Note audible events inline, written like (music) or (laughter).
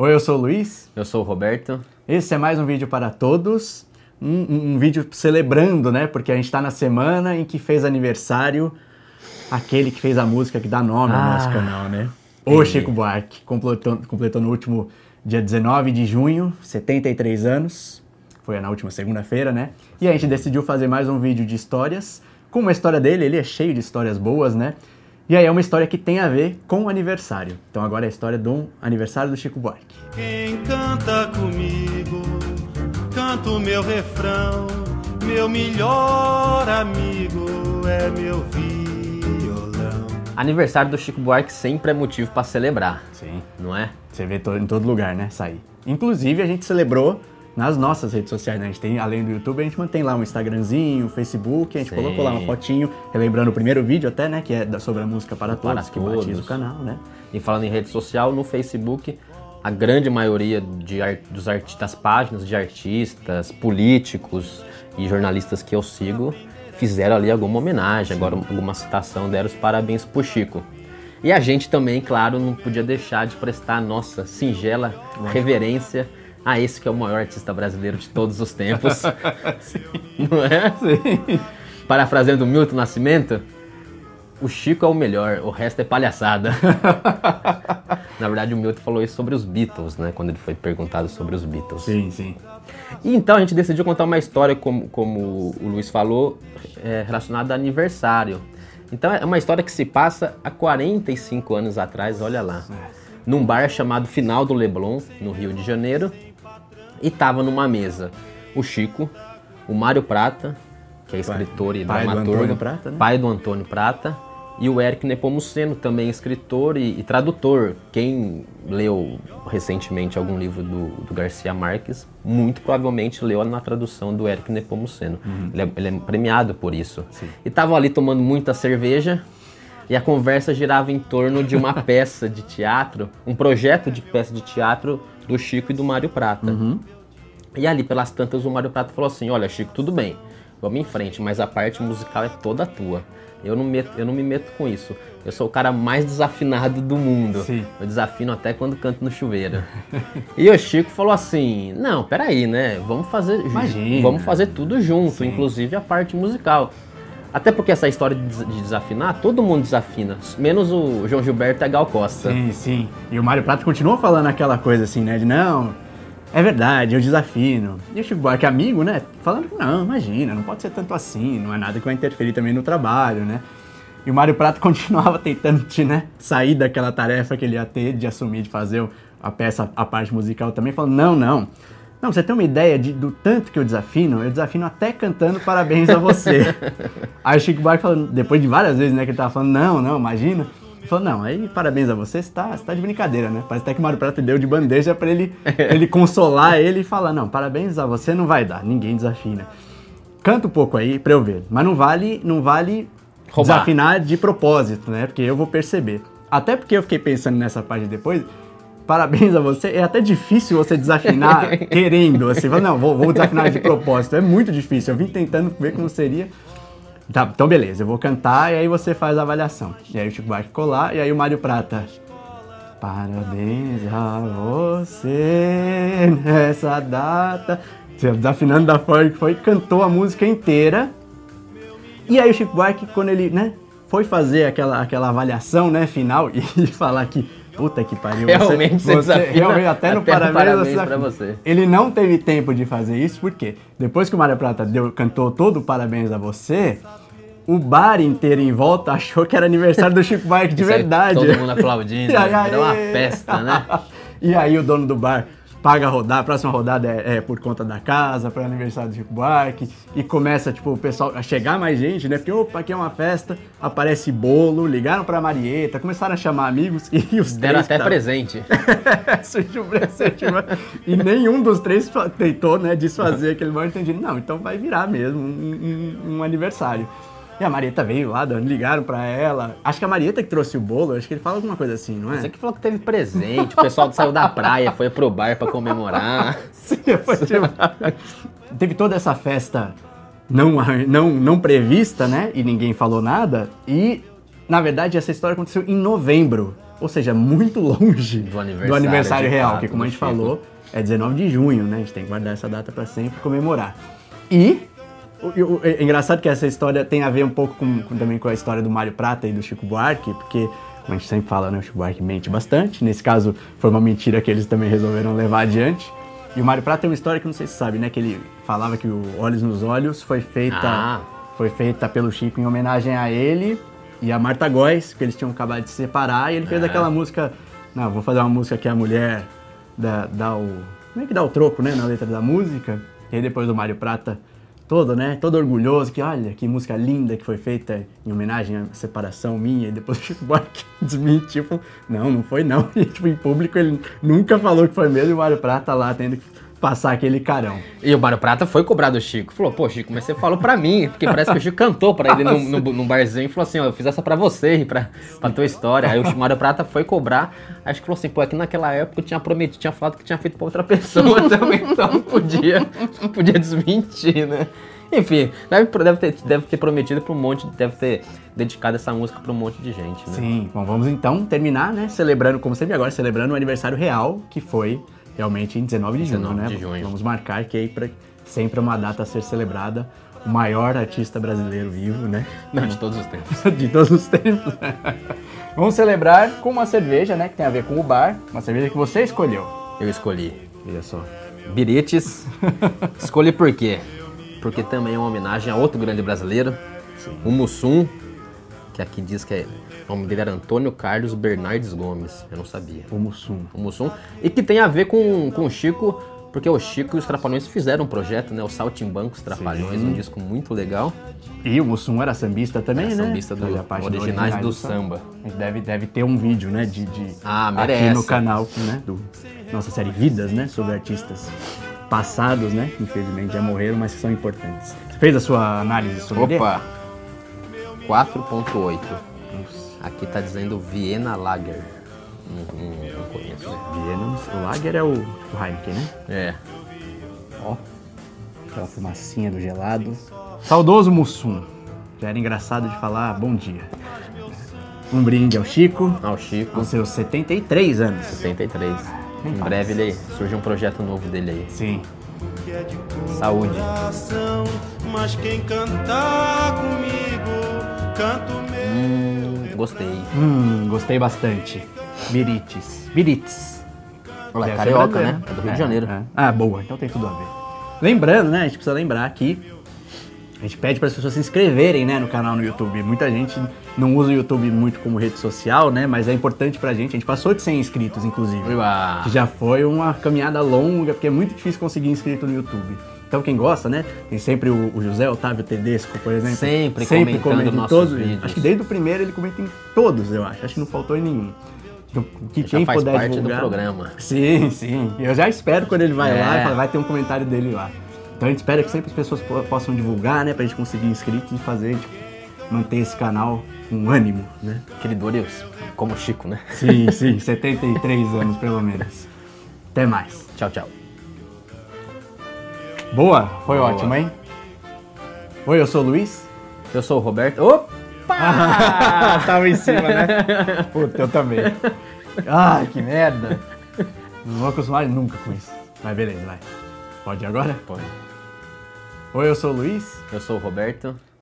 Oi, eu sou o Luiz. Eu sou o Roberto. Esse é mais um vídeo para todos. Um, um, um vídeo celebrando, né? Porque a gente está na semana em que fez aniversário aquele que fez a música que dá nome ao Ah, nosso canal, né? O Chico Buarque. Completou, completou no último dia 19 de junho, 73 anos. Foi na última segunda-feira, né? E a gente decidiu fazer mais um vídeo de histórias. Com uma história dele, ele é cheio de histórias boas, né? E aí é uma história que tem a ver com o aniversário. Então agora é a história do aniversário do Chico Buarque. Quem canta comigo, canta o meu refrão. Meu melhor amigo é meu violão. Aniversário do Chico Buarque sempre é motivo para celebrar, Sim. não é? Você vê em todo lugar, né? Sair. Inclusive, a gente celebrou nas nossas redes sociais, né? A gente tem, além do YouTube, a gente mantém lá um Instagramzinho, um Facebook, a gente Sim. colocou lá uma fotinho, relembrando o primeiro vídeo até, né? Que é sobre a música para Para todos, que todos. batiza o canal, né? E falando em rede social, no Facebook, a grande maioria de dos arti- das páginas de artistas, políticos e jornalistas que eu sigo fizeram ali alguma homenagem, agora alguma citação, deram os parabéns pro Chico. E a gente também, claro, não podia deixar de prestar a nossa singela reverência a esse que é o maior artista brasileiro de todos os tempos. (laughs) (laughs) Não é? Sim. Parafraseando Milton Nascimento, o Chico é o melhor, o resto é palhaçada. (laughs) Na verdade, o Milton falou isso sobre os Beatles, né? Quando ele foi perguntado sobre os Beatles. Sim, sim. E então a gente decidiu contar uma história, como, como o Luiz falou, é, relacionada a aniversário. Então é uma história que se passa há 45 anos atrás, olha lá. Num bar chamado Final do Leblon, no Rio de Janeiro. E tava numa mesa o Chico, o Mário Prata, que é escritor e pai do dramaturgo. Antônio Prata, né? Pai do Antônio Prata. E o Eric Nepomuceno, também escritor e, e tradutor. Quem leu recentemente algum livro do, do Garcia Marques, muito provavelmente leu na tradução do Eric Nepomuceno. Ele, é, ele é premiado por isso. E estavam ali tomando muita cerveja e a conversa girava em torno de uma (laughs) peça de teatro, um projeto de peça de teatro do Chico e do Mário Prata. E ali, pelas tantas, o Mário Prata falou assim: Olha, Chico, tudo bem, vamos em frente, mas a parte musical é toda tua. Eu não, meto, eu não me meto com isso. Eu sou o cara mais desafinado do mundo. Sim. Eu desafino até quando canto no chuveiro. (laughs) e o Chico falou assim: Não, peraí, né? Vamos fazer, Imagina. vamos fazer tudo junto, inclusive a parte musical. Até porque essa história de des- de desafinar, todo mundo desafina, menos o João Gilberto e a Gal Costa. Sim, sim. E o Mário Prata continua falando aquela coisa assim, né? De não, é verdade, eu desafino. E o Chico Buarque, amigo, né? Falando que não, imagina, não pode ser tanto assim, não é nada que vai interferir também no trabalho, né? E o Mário Prata (laughs) continuava tentando te, né, sair daquela tarefa que ele ia ter de assumir, de fazer a peça, a parte musical também, falando, não, não. Não, você tem uma ideia de, do tanto que eu desafino? Eu desafino até cantando parabéns a você. (laughs) Aí o Chico Buarque falando, depois de várias vezes, né, que ele tava falando, não, não, imagina. Ele falou, não, aí parabéns a você, você tá, você tá de brincadeira, né? Parece até que o Mário Prata deu de bandeja pra ele, pra (laughs) ele consolar ele e falar, não, parabéns a você não vai dar, ninguém desafina. Canta um pouco aí pra eu ver, mas não vale, não vale Roubar. desafinar de propósito, né? Porque eu vou perceber. Até porque eu fiquei pensando nessa parte depois, parabéns a você, é até difícil você desafinar (laughs) querendo, assim, não, vou, vou desafinar de propósito, é muito difícil, eu vim tentando ver como seria, Tá, então beleza, eu vou cantar e aí você faz a avaliação. E aí o Chico Buarque lá e aí o Mário Prata. Parabéns a você nessa data. Desafinando da forma que foi, cantou a música inteira. E aí o Chico Buarque, quando ele, né, foi fazer aquela, aquela avaliação, né, final (laughs) e falar que, puta que pariu, Realmente você desafina realmente, até até no parabéns, parabéns você pra você. Ele não teve tempo de fazer isso, porque depois que o Mário Prata deu, cantou todo o parabéns a você, o bar inteiro em volta achou que era aniversário do Chico Buarque de verdade. todo mundo aplaudindo, (laughs) E né? Virou uma festa, né? (laughs) e aí o dono do bar paga a rodada, a próxima rodada é, é por conta da casa, para aniversário do Chico Buarque, e começa, tipo, o pessoal a chegar mais gente, né? Porque, opa, aqui é uma festa, aparece bolo, ligaram pra Marieta, começaram a chamar amigos, (laughs) e os Deram até presente. (laughs) surgiu presente, e nenhum dos três tentou, né, desfazer (laughs) aquele mal entendido. Não, então vai virar mesmo um, um- um aniversário. E a Marieta veio lá, ligaram pra ela. Acho que a Marieta que trouxe o bolo, acho que ele fala alguma coisa assim, não é? Você que falou que teve presente, o pessoal saiu da praia, foi pro bar pra comemorar. (laughs) Sim, foi tipo- Teve toda essa festa não, não, não prevista, né? E ninguém falou nada. E, na verdade, essa história aconteceu em novembro. ou seja, muito longe Do aniversário de real, fato que como do a gente falou, é 19 de junho, né? A gente tem que guardar essa data para sempre comemorar. E é engraçado que essa história tem a ver um pouco com, com- também com a história do Mário Prata e do Chico Buarque, porque, como a gente sempre fala, né, o Chico Buarque mente bastante. Nesse caso, foi uma mentira que eles também resolveram levar adiante. E o Mário Prata tem uma história que não sei se sabe, né? Que ele falava que o Olhos nos Olhos foi feita, Ah. foi feita pelo Chico em homenagem a ele e a Marta Góes, que eles tinham acabado de se separar. E ele fez É. aquela música, não, vou fazer uma música que a mulher dá, dá o... Como é que dá o troco, né? Na letra da música. E aí depois do Mário Prata todo, né? Todo orgulhoso, que olha, que música linda que foi feita em homenagem à separação minha. E depois (laughs) o Buarque (laughs) desmentiu, falou, não, não foi não. (laughs) E tipo, em público ele nunca falou que foi mesmo e o Mário Prata lá tendo que passar aquele carão. E o Mário Prata foi cobrar do Chico. Falou, pô, Chico, mas você falou pra mim. Porque parece que o Chico cantou pra ele num, num, num barzinho e falou assim, ó, eu fiz essa pra você e pra, pra tua história. Aí o Mário Prata foi cobrar. Acho que falou assim, pô, aqui naquela época eu tinha prometido, tinha falado que tinha feito pra outra pessoa (laughs) também, então não podia, não podia desmentir, né? Enfim, deve, deve, ter, deve ter prometido pra um monte, deve ter dedicado essa música pra um monte de gente, né? Sim, bom, vamos então terminar, né? Celebrando, como sempre agora, celebrando o aniversário real, que foi realmente em 19 de junho, 19 né? de junho. Vamos marcar que aí pra sempre é uma data a ser celebrada. O maior artista brasileiro vivo, né? Não, de todos os tempos. (laughs) de todos os tempos. Vamos celebrar com uma cerveja, né? Que tem a ver com o bar. Uma cerveja que você escolheu. Eu escolhi Olha só. Birites. Escolhi por quê? Porque também é uma homenagem a outro grande brasileiro, o Mussum, que aqui diz que é, o nome dele era Antônio Carlos Bernardes Gomes. Eu não sabia. O Mussum. O Mussum. E que tem a ver com, com o Chico, porque o Chico e os Trapalhões fizeram um projeto, né? O Saltimbancos Trapalhões, um disco muito legal. E o Mussum era sambista também, Era né? sambista do- parte originais do samba. A gente Deve, deve ter um vídeo, né? De, de- Ah, aqui merece. no canal, né? Do nossa série Vidas, né? Sobre artistas passados, né? que Infelizmente já morreram, mas que são importantes. Você fez a sua análise sobre ele? Opa! 4.8. Aqui tá dizendo Viena Lager. Não, não- não conheço. Viena, o Lager é o, o Heineken, né? É. Ó, aquela fumacinha do gelado. Saudoso Mussum. Já era engraçado de falar bom dia. Um brinde ao Chico, Ah, o Chico. com seus 73 anos. 73. Nem Em breve ele surge um projeto novo dele aí. Sim. Saúde. mas quem cantar comigo, canto meu. Hum, gostei. Hum, gostei bastante. Birites. Birites. Olha, ser carioca, brasileiro. né? É do Rio de Janeiro. é. Ah, boa. Então tem tudo a ver. Lembrando, né? A gente precisa lembrar que a gente pede para as pessoas se inscreverem, né, no canal no YouTube. Muita gente não usa o YouTube muito como rede social, né? Mas é importante pra gente. A gente passou de 100 inscritos, inclusive. Uá. Que já foi uma caminhada longa, porque é muito difícil conseguir inscrito no YouTube. Então quem gosta, né? Tem sempre o, o José Otávio Tedesco, por exemplo. Sempre comentando comenta em todos. vídeos. Acho que desde o primeiro ele comenta em todos, eu acho. Acho que não faltou em nenhum. Então, que Já quem faz puder parte do divulgar- programa. Sim, sim. Eu já espero quando ele vai É. lá vai ter um comentário dele lá. Então a gente espera que sempre as pessoas po- possam divulgar, né? Pra gente conseguir inscritos e fazer, tipo, manter esse canal com ânimo, né? Queridores, como o Chico, né? Sim, sim. (laughs) 73 anos, pelo menos. Até mais. Tchau, tchau. Boa, foi Boa. ótimo, hein? Oi, eu sou o Luiz. Eu sou o Roberto. Opa! (laughs) Tava em cima, né? Puta, eu também. Ai, que merda. Não vou acostumar nunca com isso. Mas beleza, vai. Pode ir agora? Pode. Oi, eu sou o Luiz. Eu sou o Roberto.